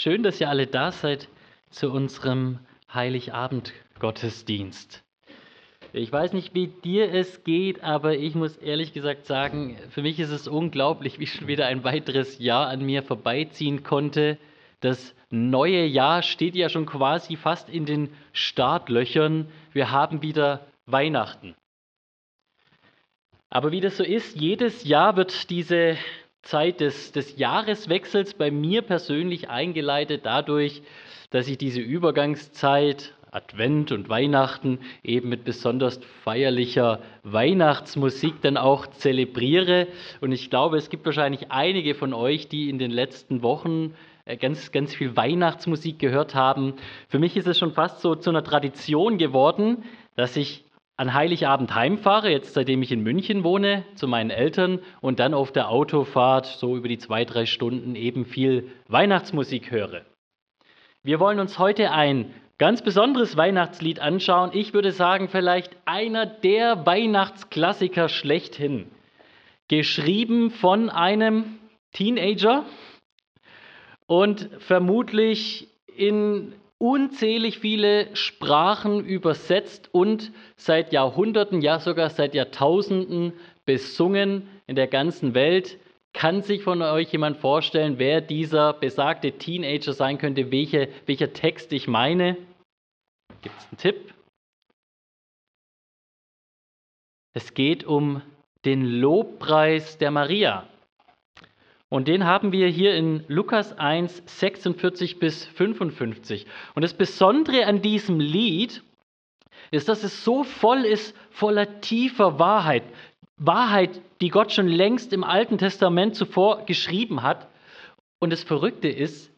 Schön, dass ihr alle da seid zu unserem Heiligabend-Gottesdienst. Ich weiß nicht, wie dir es geht, aber ich muss ehrlich gesagt sagen, für mich ist es unglaublich, wie schon wieder ein weiteres Jahr an mir vorbeiziehen konnte. Das neue Jahr steht ja schon quasi fast in den Startlöchern. Wir haben wieder Weihnachten. Aber wie das so ist, jedes Jahr wird diese Zeit des, des Jahreswechsels bei mir persönlich eingeleitet dadurch, dass ich diese Übergangszeit, Advent und Weihnachten, eben mit besonders feierlicher Weihnachtsmusik dann auch zelebriere. Und ich glaube, es gibt wahrscheinlich einige von euch, die in den letzten Wochen äh, ganz, ganz viel Weihnachtsmusik gehört haben. Für mich ist es schon fast so zu einer Tradition geworden, dass ich an Heiligabend heimfahre, jetzt seitdem ich in München wohne, zu meinen Eltern und dann auf der Autofahrt so über die zwei, drei Stunden eben viel Weihnachtsmusik höre. Wir wollen uns heute ein ganz besonderes Weihnachtslied anschauen. Ich würde sagen, vielleicht einer der Weihnachtsklassiker schlechthin. Geschrieben von einem Teenager und vermutlich in unzählig viele Sprachen übersetzt und seit Jahrhunderten, ja sogar seit Jahrtausenden besungen in der ganzen Welt. Kann sich von euch jemand vorstellen, wer dieser besagte Teenager sein könnte, welche, welcher Text ich meine? Gibt es einen Tipp? Es geht um den Lobpreis der Maria. Und den haben wir hier in Lukas 1, 46 bis 55. Und das Besondere an diesem Lied ist, dass es so voll ist voller tiefer Wahrheit. Wahrheit, die Gott schon längst im Alten Testament zuvor geschrieben hat. Und das Verrückte ist,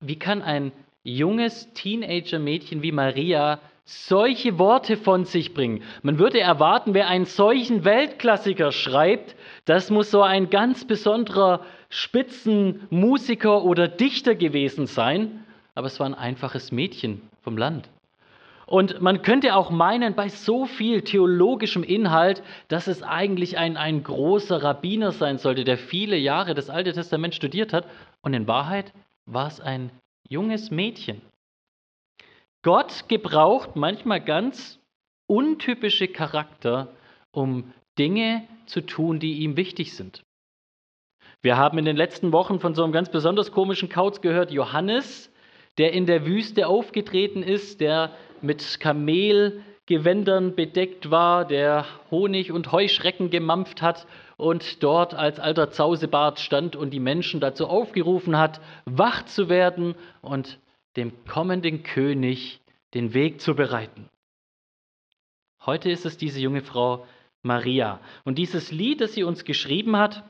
wie kann ein junges Teenager-Mädchen wie Maria solche Worte von sich bringen. Man würde erwarten, wer einen solchen Weltklassiker schreibt, das muss so ein ganz besonderer Spitzenmusiker oder Dichter gewesen sein, aber es war ein einfaches Mädchen vom Land. Und man könnte auch meinen, bei so viel theologischem Inhalt, dass es eigentlich ein, ein großer Rabbiner sein sollte, der viele Jahre das Alte Testament studiert hat. Und in Wahrheit war es ein junges Mädchen. Gott gebraucht manchmal ganz untypische Charakter, um Dinge zu tun, die ihm wichtig sind. Wir haben in den letzten Wochen von so einem ganz besonders komischen Kauz gehört, Johannes, der in der Wüste aufgetreten ist, der mit Kamelgewändern bedeckt war, der Honig und Heuschrecken gemampft hat und dort als alter Zausebart stand und die Menschen dazu aufgerufen hat, wach zu werden und dem kommenden König den Weg zu bereiten. Heute ist es diese junge Frau Maria. Und dieses Lied, das sie uns geschrieben hat,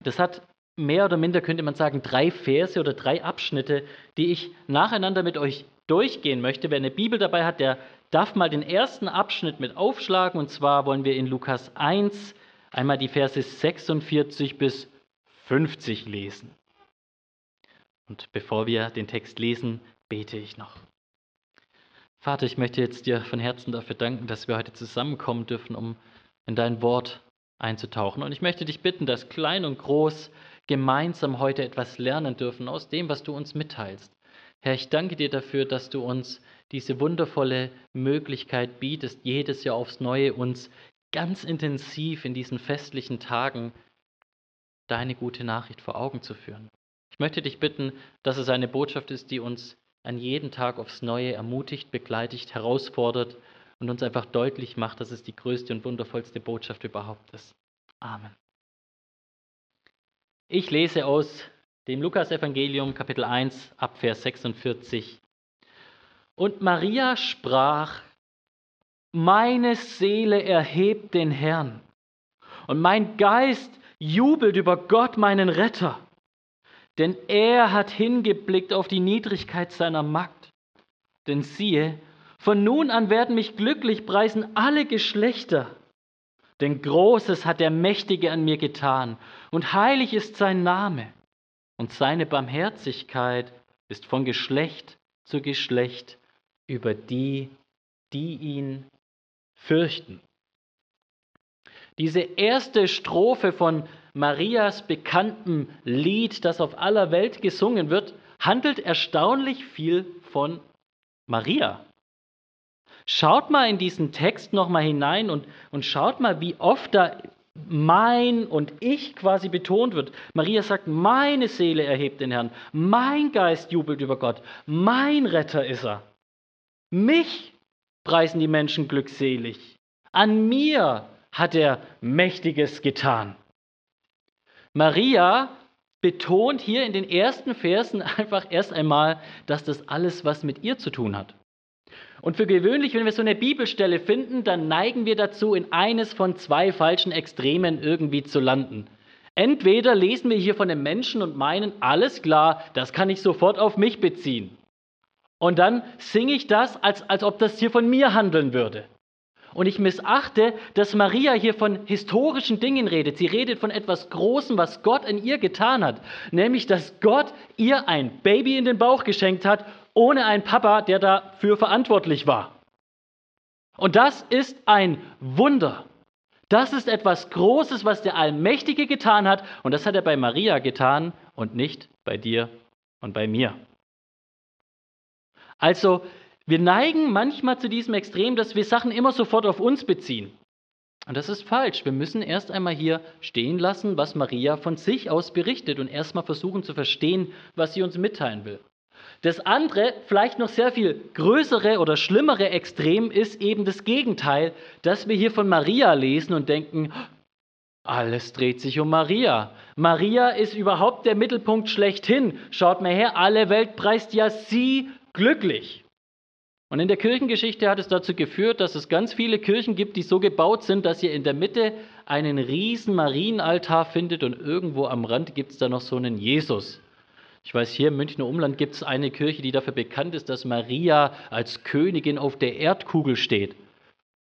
das hat mehr oder minder, könnte man sagen, drei Verse oder drei Abschnitte, die ich nacheinander mit euch durchgehen möchte. Wer eine Bibel dabei hat, der darf mal den ersten Abschnitt mit aufschlagen. Und zwar wollen wir in Lukas 1 einmal die Verse 46 bis 50 lesen. Und bevor wir den Text lesen, bete ich noch. Vater, ich möchte jetzt dir von Herzen dafür danken, dass wir heute zusammenkommen dürfen, um in dein Wort einzutauchen. Und ich möchte dich bitten, dass klein und groß gemeinsam heute etwas lernen dürfen aus dem, was du uns mitteilst. Herr, ich danke dir dafür, dass du uns diese wundervolle Möglichkeit bietest, jedes Jahr aufs Neue uns ganz intensiv in diesen festlichen Tagen deine gute Nachricht vor Augen zu führen. Ich möchte dich bitten, dass es eine Botschaft ist, die uns an jeden Tag aufs Neue ermutigt, begleitet, herausfordert und uns einfach deutlich macht, dass es die größte und wundervollste Botschaft überhaupt ist. Amen. Ich lese aus dem Lukasevangelium Kapitel 1 ab Vers 46. Und Maria sprach, meine Seele erhebt den Herrn und mein Geist jubelt über Gott, meinen Retter denn er hat hingeblickt auf die Niedrigkeit seiner Magd. Denn siehe, von nun an werden mich glücklich preisen alle Geschlechter. Denn Großes hat der Mächtige an mir getan, und heilig ist sein Name, und seine Barmherzigkeit ist von Geschlecht zu Geschlecht über die, die ihn fürchten. Diese erste Strophe von Marias bekanntem Lied, das auf aller Welt gesungen wird, handelt erstaunlich viel von Maria. Schaut mal in diesen Text nochmal hinein und, und schaut mal, wie oft da mein und ich quasi betont wird. Maria sagt, meine Seele erhebt den Herrn, mein Geist jubelt über Gott, mein Retter ist er. Mich preisen die Menschen glückselig. An mir hat er Mächtiges getan. Maria betont hier in den ersten Versen einfach erst einmal, dass das alles was mit ihr zu tun hat. Und für gewöhnlich, wenn wir so eine Bibelstelle finden, dann neigen wir dazu, in eines von zwei falschen Extremen irgendwie zu landen. Entweder lesen wir hier von einem Menschen und meinen, alles klar, das kann ich sofort auf mich beziehen. Und dann singe ich das, als, als ob das hier von mir handeln würde. Und ich missachte, dass Maria hier von historischen Dingen redet. Sie redet von etwas Großem, was Gott in ihr getan hat. Nämlich, dass Gott ihr ein Baby in den Bauch geschenkt hat, ohne einen Papa, der dafür verantwortlich war. Und das ist ein Wunder. Das ist etwas Großes, was der Allmächtige getan hat. Und das hat er bei Maria getan und nicht bei dir und bei mir. Also, wir neigen manchmal zu diesem Extrem, dass wir Sachen immer sofort auf uns beziehen. Und das ist falsch. Wir müssen erst einmal hier stehen lassen, was Maria von sich aus berichtet und erstmal versuchen zu verstehen, was sie uns mitteilen will. Das andere, vielleicht noch sehr viel größere oder schlimmere Extrem ist eben das Gegenteil, dass wir hier von Maria lesen und denken, alles dreht sich um Maria. Maria ist überhaupt der Mittelpunkt schlechthin. Schaut mal her, alle Welt preist ja sie glücklich. Und in der Kirchengeschichte hat es dazu geführt, dass es ganz viele Kirchen gibt, die so gebaut sind, dass ihr in der Mitte einen riesen Marienaltar findet und irgendwo am Rand gibt es da noch so einen Jesus. Ich weiß, hier im Münchner Umland gibt es eine Kirche, die dafür bekannt ist, dass Maria als Königin auf der Erdkugel steht.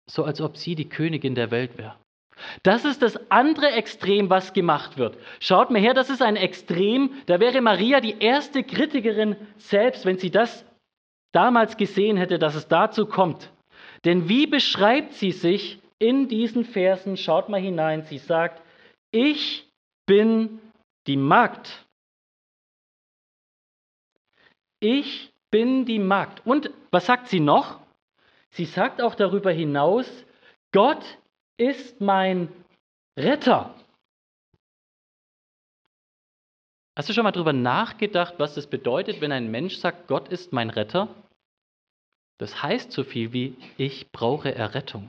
So als ob sie die Königin der Welt wäre. Das ist das andere Extrem, was gemacht wird. Schaut mir her, das ist ein Extrem, da wäre Maria die erste Kritikerin selbst, wenn sie das damals gesehen hätte, dass es dazu kommt. Denn wie beschreibt sie sich in diesen Versen? Schaut mal hinein. Sie sagt, ich bin die Magd. Ich bin die Magd. Und was sagt sie noch? Sie sagt auch darüber hinaus, Gott ist mein Retter. Hast du schon mal darüber nachgedacht, was es bedeutet, wenn ein Mensch sagt, Gott ist mein Retter? Das heißt so viel wie, ich brauche Errettung.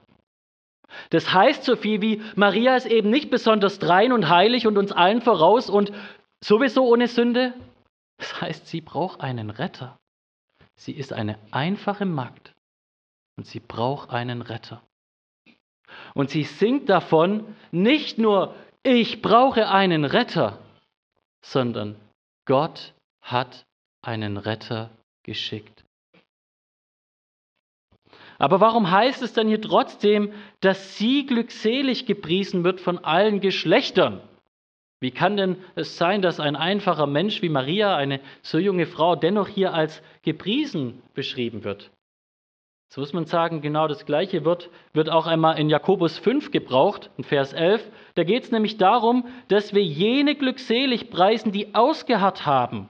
Das heißt so viel wie, Maria ist eben nicht besonders rein und heilig und uns allen voraus und sowieso ohne Sünde. Das heißt, sie braucht einen Retter. Sie ist eine einfache Magd und sie braucht einen Retter. Und sie singt davon nicht nur, ich brauche einen Retter, sondern Gott hat einen Retter geschickt. Aber warum heißt es dann hier trotzdem, dass sie glückselig gepriesen wird von allen Geschlechtern? Wie kann denn es sein, dass ein einfacher Mensch wie Maria, eine so junge Frau, dennoch hier als gepriesen beschrieben wird? Jetzt muss man sagen, genau das Gleiche wird, wird auch einmal in Jakobus 5 gebraucht, in Vers 11. Da geht es nämlich darum, dass wir jene glückselig preisen, die ausgeharrt haben.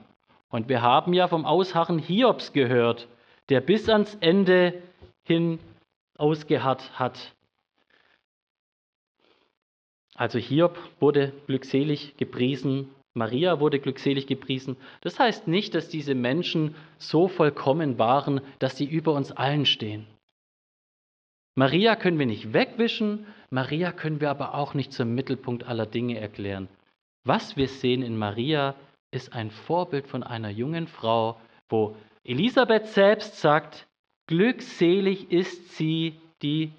Und wir haben ja vom Ausharren Hiobs gehört, der bis ans Ende hin ausgeharrt hat. Also Hiob wurde glückselig gepriesen Maria wurde glückselig gepriesen. Das heißt nicht, dass diese Menschen so vollkommen waren, dass sie über uns allen stehen. Maria können wir nicht wegwischen, Maria können wir aber auch nicht zum Mittelpunkt aller Dinge erklären. Was wir sehen in Maria ist ein Vorbild von einer jungen Frau, wo Elisabeth selbst sagt, glückselig ist sie, die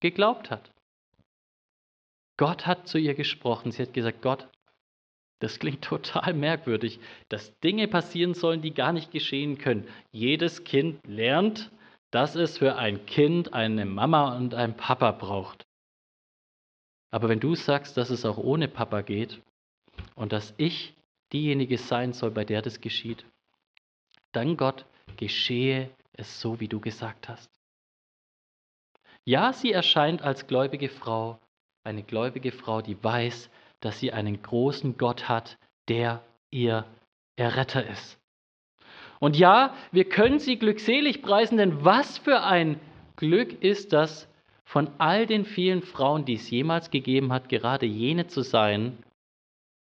geglaubt hat. Gott hat zu ihr gesprochen. Sie hat gesagt, Gott, das klingt total merkwürdig, dass Dinge passieren sollen, die gar nicht geschehen können. Jedes Kind lernt, dass es für ein Kind eine Mama und einen Papa braucht. Aber wenn du sagst, dass es auch ohne Papa geht und dass ich diejenige sein soll, bei der das geschieht, dann Gott, geschehe es so, wie du gesagt hast. Ja, sie erscheint als gläubige Frau, eine gläubige Frau, die weiß, dass sie einen großen Gott hat, der ihr Erretter ist. Und ja, wir können sie glückselig preisen, denn was für ein Glück ist das, von all den vielen Frauen, die es jemals gegeben hat, gerade jene zu sein,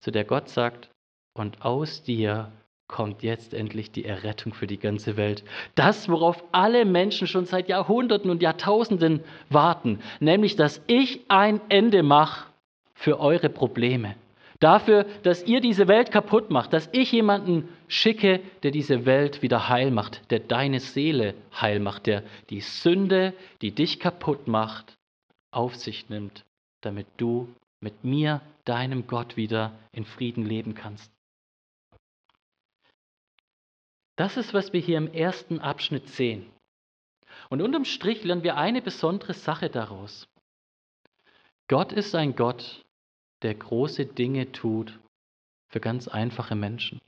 zu der Gott sagt, und aus dir kommt jetzt endlich die Errettung für die ganze Welt. Das, worauf alle Menschen schon seit Jahrhunderten und Jahrtausenden warten, nämlich, dass ich ein Ende mache für eure Probleme. Dafür, dass ihr diese Welt kaputt macht, dass ich jemanden schicke, der diese Welt wieder heil macht, der deine Seele heil macht, der die Sünde, die dich kaputt macht, auf sich nimmt, damit du mit mir, deinem Gott, wieder in Frieden leben kannst. Das ist, was wir hier im ersten Abschnitt sehen. Und unterm Strich lernen wir eine besondere Sache daraus. Gott ist ein Gott, der große Dinge tut für ganz einfache Menschen.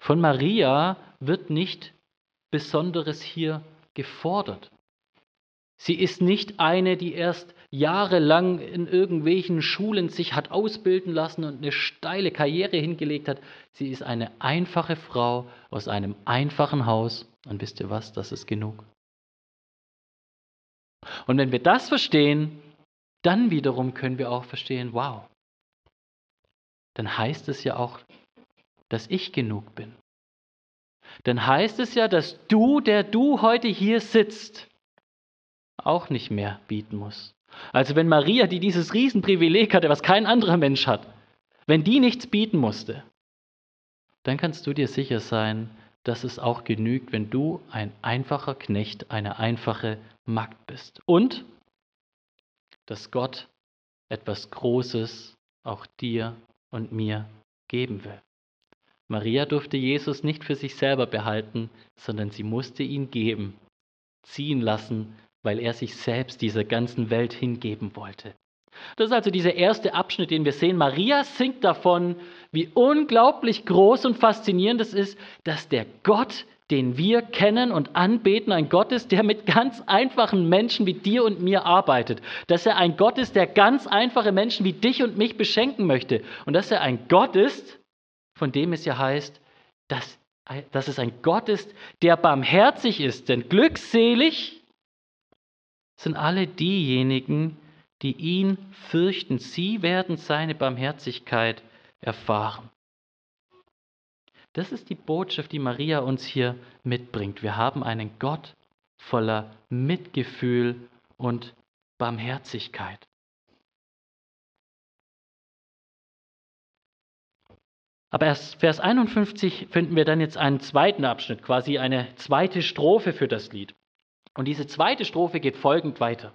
Von Maria wird nicht Besonderes hier gefordert. Sie ist nicht eine, die erst jahrelang in irgendwelchen Schulen sich hat ausbilden lassen und eine steile Karriere hingelegt hat. Sie ist eine einfache Frau aus einem einfachen Haus. Und wisst ihr was, das ist genug. Und wenn wir das verstehen, dann wiederum können wir auch verstehen, wow, dann heißt es ja auch, dass ich genug bin. Dann heißt es ja, dass du, der du heute hier sitzt, auch nicht mehr bieten musst. Also wenn Maria, die dieses Riesenprivileg hatte, was kein anderer Mensch hat, wenn die nichts bieten musste, dann kannst du dir sicher sein, dass es auch genügt, wenn du ein einfacher Knecht, eine einfache Magd bist. Und dass Gott etwas Großes auch dir und mir geben will. Maria durfte Jesus nicht für sich selber behalten, sondern sie musste ihn geben, ziehen lassen, weil er sich selbst dieser ganzen Welt hingeben wollte. Das ist also dieser erste Abschnitt, den wir sehen. Maria singt davon, wie unglaublich groß und faszinierend es ist, dass der Gott, den wir kennen und anbeten, ein Gott ist, der mit ganz einfachen Menschen wie dir und mir arbeitet. Dass er ein Gott ist, der ganz einfache Menschen wie dich und mich beschenken möchte. Und dass er ein Gott ist, von dem es ja heißt, dass, dass es ein Gott ist, der barmherzig ist. Denn glückselig sind alle diejenigen, die ihn fürchten. Sie werden seine Barmherzigkeit erfahren. Das ist die Botschaft, die Maria uns hier mitbringt. Wir haben einen Gott voller Mitgefühl und Barmherzigkeit. Aber erst Vers 51 finden wir dann jetzt einen zweiten Abschnitt, quasi eine zweite Strophe für das Lied. Und diese zweite Strophe geht folgend weiter.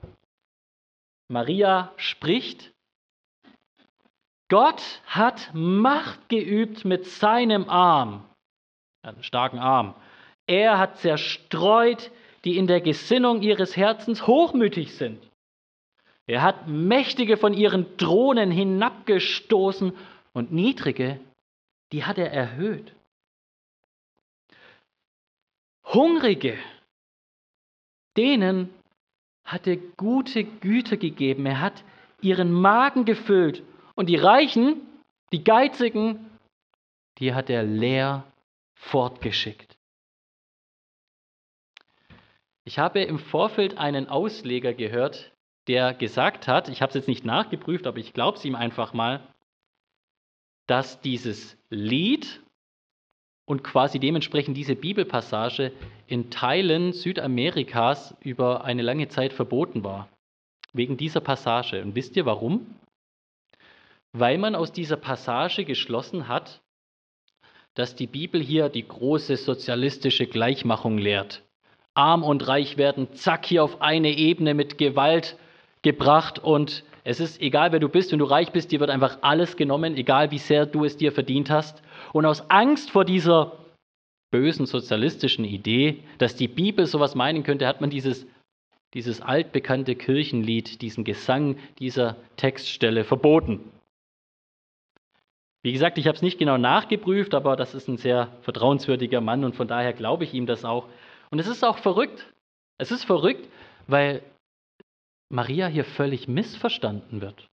Maria spricht, Gott hat Macht geübt mit seinem Arm, einen starken Arm. Er hat zerstreut, die in der Gesinnung ihres Herzens hochmütig sind. Er hat Mächtige von ihren Thronen hinabgestoßen und Niedrige, die hat er erhöht. Hungrige denen hat er gute Güter gegeben. Er hat ihren Magen gefüllt. Und die Reichen, die Geizigen, die hat er leer fortgeschickt. Ich habe im Vorfeld einen Ausleger gehört, der gesagt hat, ich habe es jetzt nicht nachgeprüft, aber ich glaube es ihm einfach mal, dass dieses Lied und quasi dementsprechend diese Bibelpassage in Teilen Südamerikas über eine lange Zeit verboten war. Wegen dieser Passage. Und wisst ihr warum? Weil man aus dieser Passage geschlossen hat, dass die Bibel hier die große sozialistische Gleichmachung lehrt. Arm und reich werden zack hier auf eine Ebene mit Gewalt gebracht und es ist egal, wer du bist, wenn du reich bist, dir wird einfach alles genommen, egal wie sehr du es dir verdient hast. Und aus Angst vor dieser bösen sozialistischen Idee, dass die Bibel sowas meinen könnte, hat man dieses, dieses altbekannte Kirchenlied, diesen Gesang dieser Textstelle verboten. Wie gesagt, ich habe es nicht genau nachgeprüft, aber das ist ein sehr vertrauenswürdiger Mann und von daher glaube ich ihm das auch. Und es ist auch verrückt. Es ist verrückt, weil Maria hier völlig missverstanden wird.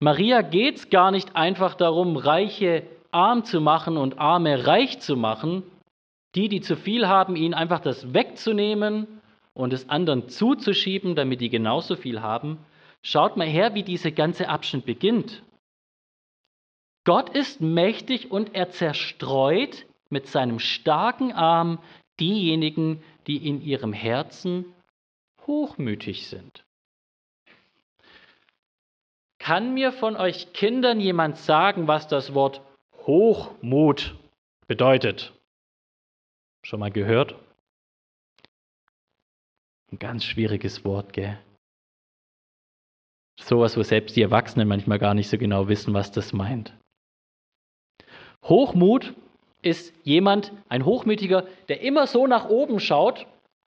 Maria geht es gar nicht einfach darum, reiche arm zu machen und Arme reich zu machen, die, die zu viel haben, ihnen einfach das wegzunehmen und es anderen zuzuschieben, damit die genauso viel haben. Schaut mal her, wie dieser ganze Abschnitt beginnt. Gott ist mächtig und er zerstreut mit seinem starken Arm diejenigen, die in ihrem Herzen hochmütig sind. Kann mir von euch Kindern jemand sagen, was das Wort Hochmut bedeutet? Schon mal gehört? Ein ganz schwieriges Wort, gell? Sowas, wo selbst die Erwachsenen manchmal gar nicht so genau wissen, was das meint. Hochmut ist jemand, ein Hochmütiger, der immer so nach oben schaut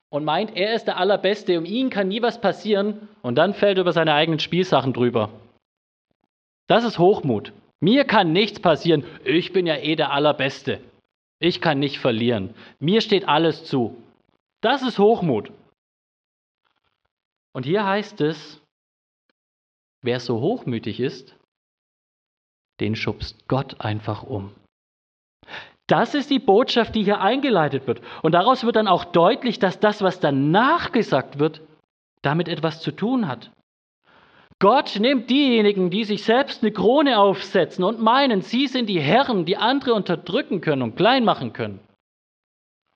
und meint, er ist der Allerbeste, um ihn kann nie was passieren und dann fällt über seine eigenen Spielsachen drüber. Das ist Hochmut. Mir kann nichts passieren, ich bin ja eh der Allerbeste. Ich kann nicht verlieren. Mir steht alles zu. Das ist Hochmut. Und hier heißt es, wer so hochmütig ist, den schubst Gott einfach um. Das ist die Botschaft, die hier eingeleitet wird. Und daraus wird dann auch deutlich, dass das, was danach gesagt wird, damit etwas zu tun hat. Gott nimmt diejenigen, die sich selbst eine Krone aufsetzen und meinen, sie sind die Herren, die andere unterdrücken können und klein machen können.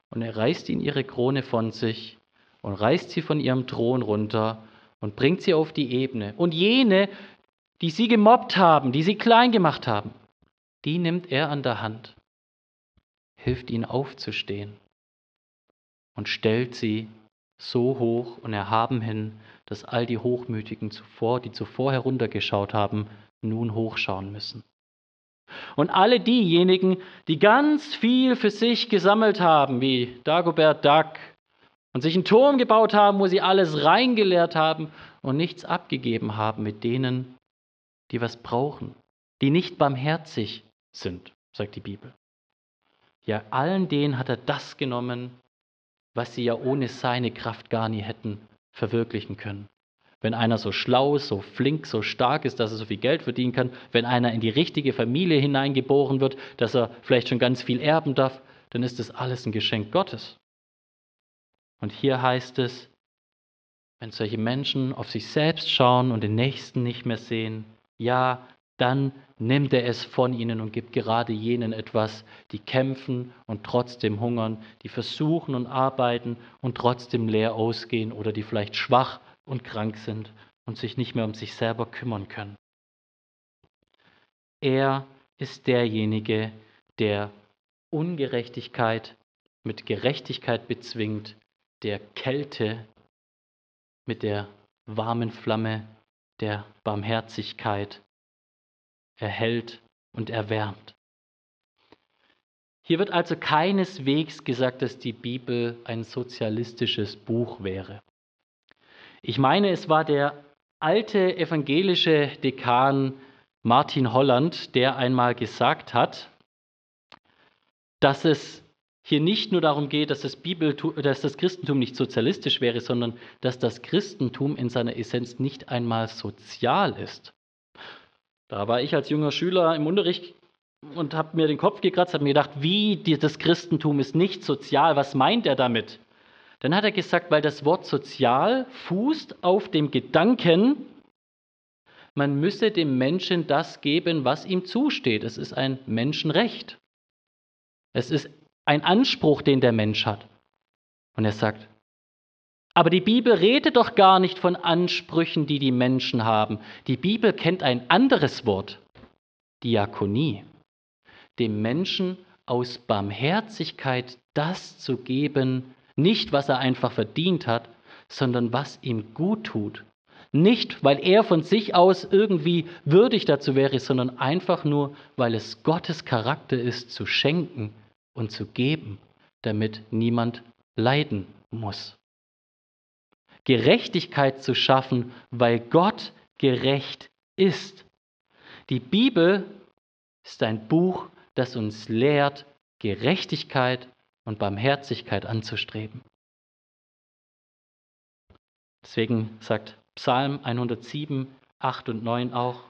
Und er reißt ihnen ihre Krone von sich und reißt sie von ihrem Thron runter und bringt sie auf die Ebene. Und jene, die sie gemobbt haben, die sie klein gemacht haben, die nimmt er an der Hand hilft ihnen aufzustehen und stellt sie so hoch und erhaben hin, dass all die Hochmütigen zuvor, die zuvor heruntergeschaut haben, nun hochschauen müssen. Und alle diejenigen, die ganz viel für sich gesammelt haben, wie Dagobert Duck, und sich einen Turm gebaut haben, wo sie alles reingeleert haben und nichts abgegeben haben mit denen, die was brauchen, die nicht barmherzig sind, sagt die Bibel. Ja, allen denen hat er das genommen, was sie ja ohne seine Kraft gar nie hätten verwirklichen können. Wenn einer so schlau, so flink, so stark ist, dass er so viel Geld verdienen kann, wenn einer in die richtige Familie hineingeboren wird, dass er vielleicht schon ganz viel erben darf, dann ist das alles ein Geschenk Gottes. Und hier heißt es, wenn solche Menschen auf sich selbst schauen und den Nächsten nicht mehr sehen, ja, dann nimmt er es von ihnen und gibt gerade jenen etwas, die kämpfen und trotzdem hungern, die versuchen und arbeiten und trotzdem leer ausgehen oder die vielleicht schwach und krank sind und sich nicht mehr um sich selber kümmern können. Er ist derjenige, der Ungerechtigkeit mit Gerechtigkeit bezwingt, der Kälte mit der warmen Flamme der Barmherzigkeit erhält und erwärmt. Hier wird also keineswegs gesagt, dass die Bibel ein sozialistisches Buch wäre. Ich meine, es war der alte evangelische Dekan Martin Holland, der einmal gesagt hat, dass es hier nicht nur darum geht, dass das, Bibel, dass das Christentum nicht sozialistisch wäre, sondern dass das Christentum in seiner Essenz nicht einmal sozial ist. Da war ich als junger Schüler im Unterricht und habe mir den Kopf gekratzt, habe mir gedacht, wie das Christentum ist nicht sozial, was meint er damit? Dann hat er gesagt, weil das Wort sozial fußt auf dem Gedanken, man müsse dem Menschen das geben, was ihm zusteht. Es ist ein Menschenrecht. Es ist ein Anspruch, den der Mensch hat. Und er sagt, aber die Bibel redet doch gar nicht von Ansprüchen, die die Menschen haben. Die Bibel kennt ein anderes Wort, Diakonie. Dem Menschen aus Barmherzigkeit das zu geben, nicht was er einfach verdient hat, sondern was ihm gut tut. Nicht, weil er von sich aus irgendwie würdig dazu wäre, sondern einfach nur, weil es Gottes Charakter ist, zu schenken und zu geben, damit niemand leiden muss. Gerechtigkeit zu schaffen, weil Gott gerecht ist. Die Bibel ist ein Buch, das uns lehrt, Gerechtigkeit und Barmherzigkeit anzustreben. Deswegen sagt Psalm 107, 8 und 9 auch,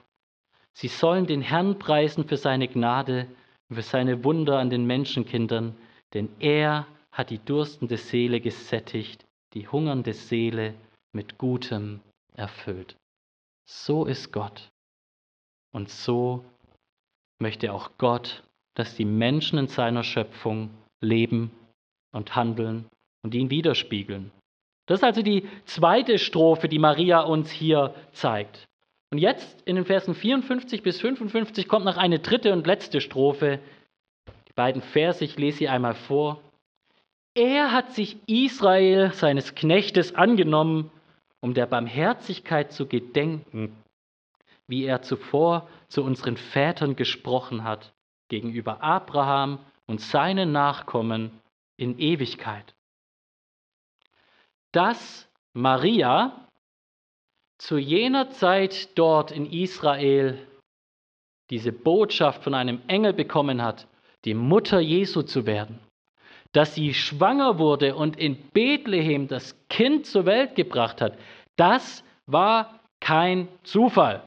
Sie sollen den Herrn preisen für seine Gnade, und für seine Wunder an den Menschenkindern, denn er hat die durstende Seele gesättigt, die hungernde Seele mit Gutem erfüllt. So ist Gott. Und so möchte auch Gott, dass die Menschen in seiner Schöpfung leben und handeln und ihn widerspiegeln. Das ist also die zweite Strophe, die Maria uns hier zeigt. Und jetzt in den Versen 54 bis 55 kommt noch eine dritte und letzte Strophe. Die beiden Verse, ich lese sie einmal vor. Er hat sich Israel, seines Knechtes, angenommen, um der Barmherzigkeit zu gedenken, wie er zuvor zu unseren Vätern gesprochen hat, gegenüber Abraham und seinen Nachkommen in Ewigkeit. Dass Maria zu jener Zeit dort in Israel diese Botschaft von einem Engel bekommen hat, die Mutter Jesu zu werden, dass sie schwanger wurde und in Bethlehem das Kind zur Welt gebracht hat, das war kein Zufall.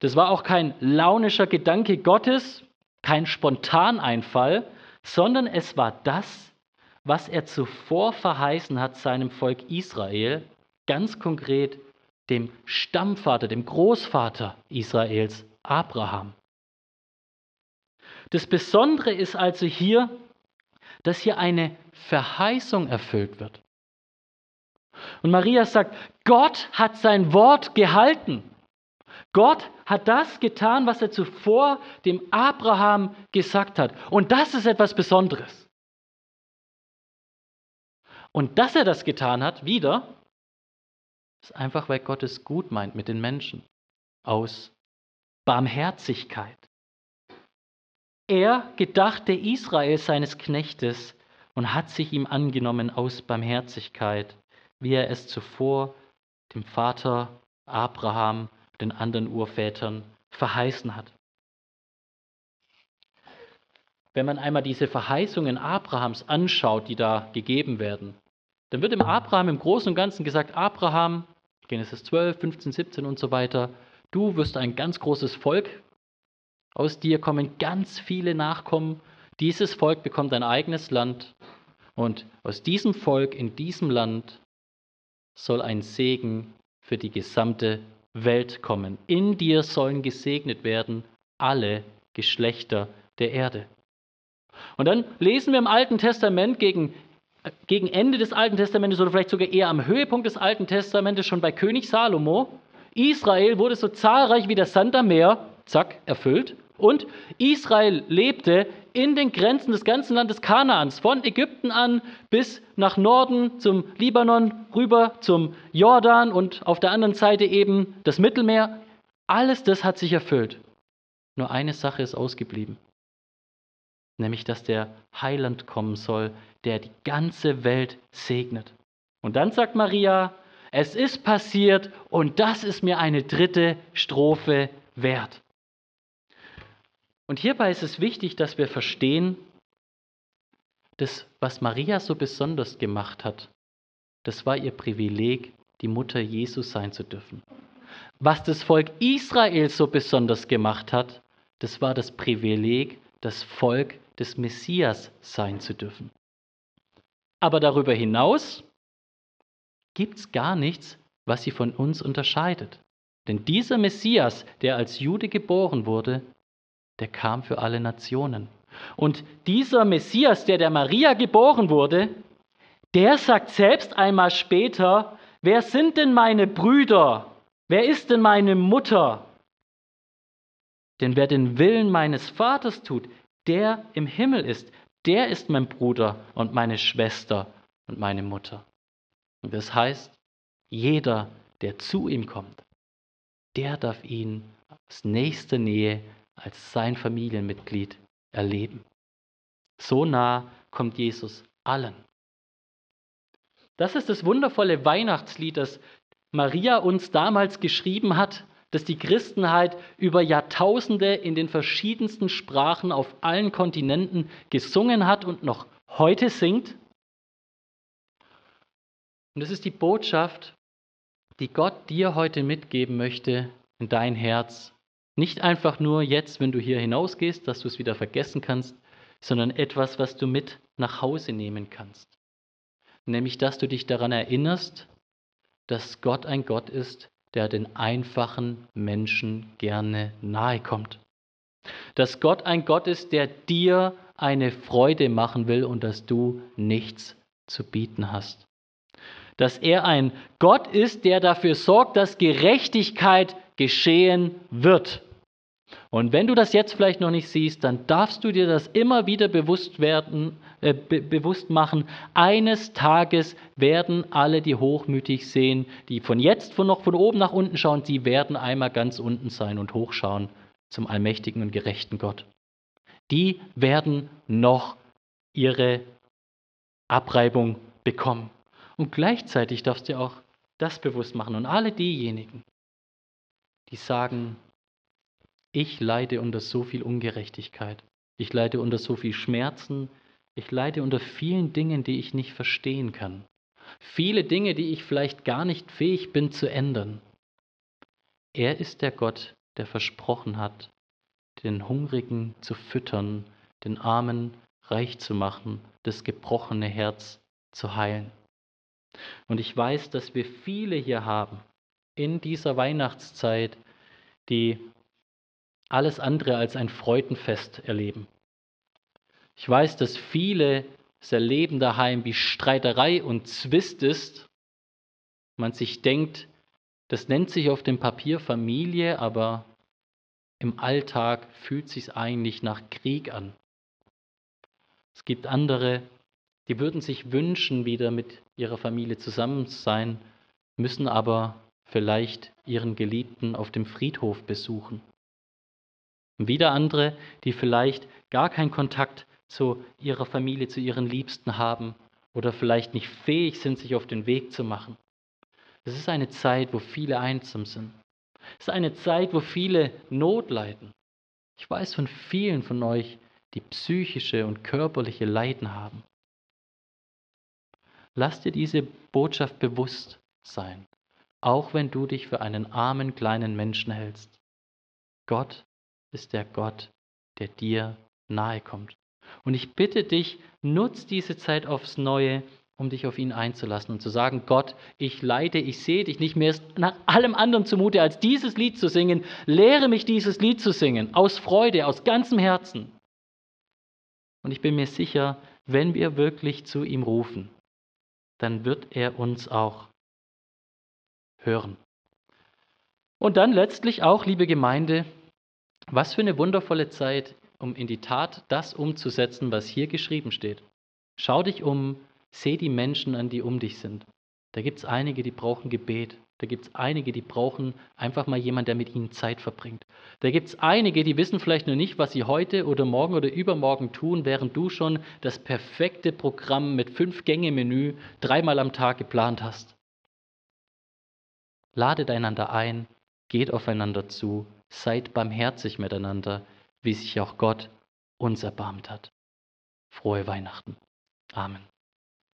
Das war auch kein launischer Gedanke Gottes, kein Spontaneinfall, sondern es war das, was er zuvor verheißen hat seinem Volk Israel, ganz konkret dem Stammvater, dem Großvater Israels, Abraham. Das Besondere ist also hier, dass hier eine Verheißung erfüllt wird. Und Maria sagt, Gott hat sein Wort gehalten. Gott hat das getan, was er zuvor dem Abraham gesagt hat. Und das ist etwas Besonderes. Und dass er das getan hat, wieder, ist einfach, weil Gott es gut meint mit den Menschen. Aus Barmherzigkeit. Er gedachte Israel seines Knechtes und hat sich ihm angenommen aus Barmherzigkeit, wie er es zuvor dem Vater Abraham, den anderen Urvätern verheißen hat. Wenn man einmal diese Verheißungen Abrahams anschaut, die da gegeben werden, dann wird dem Abraham im Großen und Ganzen gesagt, Abraham, Genesis 12, 15, 17 und so weiter, du wirst ein ganz großes Volk, aus dir kommen ganz viele Nachkommen, dieses Volk bekommt ein eigenes Land und aus diesem Volk in diesem Land soll ein Segen für die gesamte Welt kommen. In dir sollen gesegnet werden alle Geschlechter der Erde. Und dann lesen wir im Alten Testament gegen gegen Ende des Alten Testamentes oder vielleicht sogar eher am Höhepunkt des Alten Testamentes, schon bei König Salomo, Israel wurde so zahlreich wie der Sand am Meer, zack, erfüllt. Und Israel lebte in den Grenzen des ganzen Landes Kanaans, von Ägypten an bis nach Norden zum Libanon, rüber zum Jordan und auf der anderen Seite eben das Mittelmeer. Alles das hat sich erfüllt. Nur eine Sache ist ausgeblieben, nämlich dass der Heiland kommen soll, der die ganze Welt segnet. Und dann sagt Maria, es ist passiert und das ist mir eine dritte Strophe wert. Und hierbei ist es wichtig, dass wir verstehen, dass was Maria so besonders gemacht hat, das war ihr Privileg, die Mutter Jesus sein zu dürfen. Was das Volk Israel so besonders gemacht hat, das war das Privileg, das Volk des Messias sein zu dürfen. Aber darüber hinaus gibt es gar nichts, was sie von uns unterscheidet. Denn dieser Messias, der als Jude geboren wurde, der kam für alle Nationen. Und dieser Messias, der der Maria geboren wurde, der sagt selbst einmal später, wer sind denn meine Brüder? Wer ist denn meine Mutter? Denn wer den Willen meines Vaters tut, der im Himmel ist, der ist mein Bruder und meine Schwester und meine Mutter. Und das heißt, jeder, der zu ihm kommt, der darf ihn aus nächster Nähe als sein Familienmitglied erleben. So nah kommt Jesus allen. Das ist das wundervolle Weihnachtslied, das Maria uns damals geschrieben hat das die Christenheit über Jahrtausende in den verschiedensten Sprachen auf allen Kontinenten gesungen hat und noch heute singt. Und es ist die Botschaft, die Gott dir heute mitgeben möchte in dein Herz Nicht einfach nur jetzt, wenn du hier hinausgehst, dass du es wieder vergessen kannst, sondern etwas, was du mit nach Hause nehmen kannst. Nämlich, dass du dich daran erinnerst, dass Gott ein Gott ist, der den einfachen Menschen gerne nahe kommt. Dass Gott ein Gott ist, der dir eine Freude machen will und dass du nichts zu bieten hast. Dass er ein Gott ist, der dafür sorgt, dass Gerechtigkeit geschehen wird. Und wenn du das jetzt vielleicht noch nicht siehst, dann darfst du dir das immer wieder bewusst, werden, äh, be bewusst machen. Eines Tages werden alle, die hochmütig sehen, die von jetzt von noch von oben nach unten schauen, die werden einmal ganz unten sein und hochschauen zum allmächtigen und gerechten Gott. Die werden noch ihre Abreibung bekommen. Und gleichzeitig darfst du auch das bewusst machen. Und alle diejenigen, die sagen, ich leide unter so viel Ungerechtigkeit, ich leide unter so viel Schmerzen, ich leide unter vielen Dingen, die ich nicht verstehen kann. Viele Dinge, die ich vielleicht gar nicht fähig bin zu ändern. Er ist der Gott, der versprochen hat, den Hungrigen zu füttern, den Armen reich zu machen, das gebrochene Herz zu heilen. Und ich weiß, dass wir viele hier haben in dieser Weihnachtszeit, die alles andere als ein Freudenfest erleben. Ich weiß, dass viele es erleben daheim, wie Streiterei und Zwist ist. Man sich denkt, das nennt sich auf dem Papier Familie, aber im Alltag fühlt sich eigentlich nach Krieg an. Es gibt andere, die würden sich wünschen, wieder mit ihrer Familie zusammen zu sein, müssen aber vielleicht ihren Geliebten auf dem Friedhof besuchen. Und wieder andere, die vielleicht gar keinen Kontakt zu ihrer Familie, zu ihren Liebsten haben oder vielleicht nicht fähig sind, sich auf den Weg zu machen. Es ist eine Zeit, wo viele einsam sind. Es ist eine Zeit, wo viele Not leiden. Ich weiß von vielen von euch, die psychische und körperliche Leiden haben. Lass dir diese Botschaft bewusst sein, auch wenn du dich für einen armen kleinen Menschen hältst. Gott ist der Gott, der dir nahe kommt. Und ich bitte dich, nutz diese Zeit aufs Neue, um dich auf ihn einzulassen und zu sagen, Gott, ich leide, ich sehe dich nicht mehr nach allem anderen zumute, als dieses Lied zu singen. Lehre mich dieses Lied zu singen, aus Freude, aus ganzem Herzen. Und ich bin mir sicher, wenn wir wirklich zu ihm rufen, dann wird er uns auch hören. Und dann letztlich auch, liebe Gemeinde, was für eine wundervolle Zeit, um in die Tat das umzusetzen, was hier geschrieben steht. Schau dich um, Seh die Menschen an, die um dich sind. Da gibt es einige, die brauchen Gebet. Da gibt es einige, die brauchen einfach mal jemand, der mit ihnen Zeit verbringt. Da gibt es einige, die wissen vielleicht nur nicht, was sie heute oder morgen oder übermorgen tun, während du schon das perfekte Programm mit fünf Gänge-Menü dreimal am Tag geplant hast. Ladet einander ein, geht aufeinander zu, seid barmherzig miteinander, wie sich auch Gott uns erbarmt hat. Frohe Weihnachten. Amen.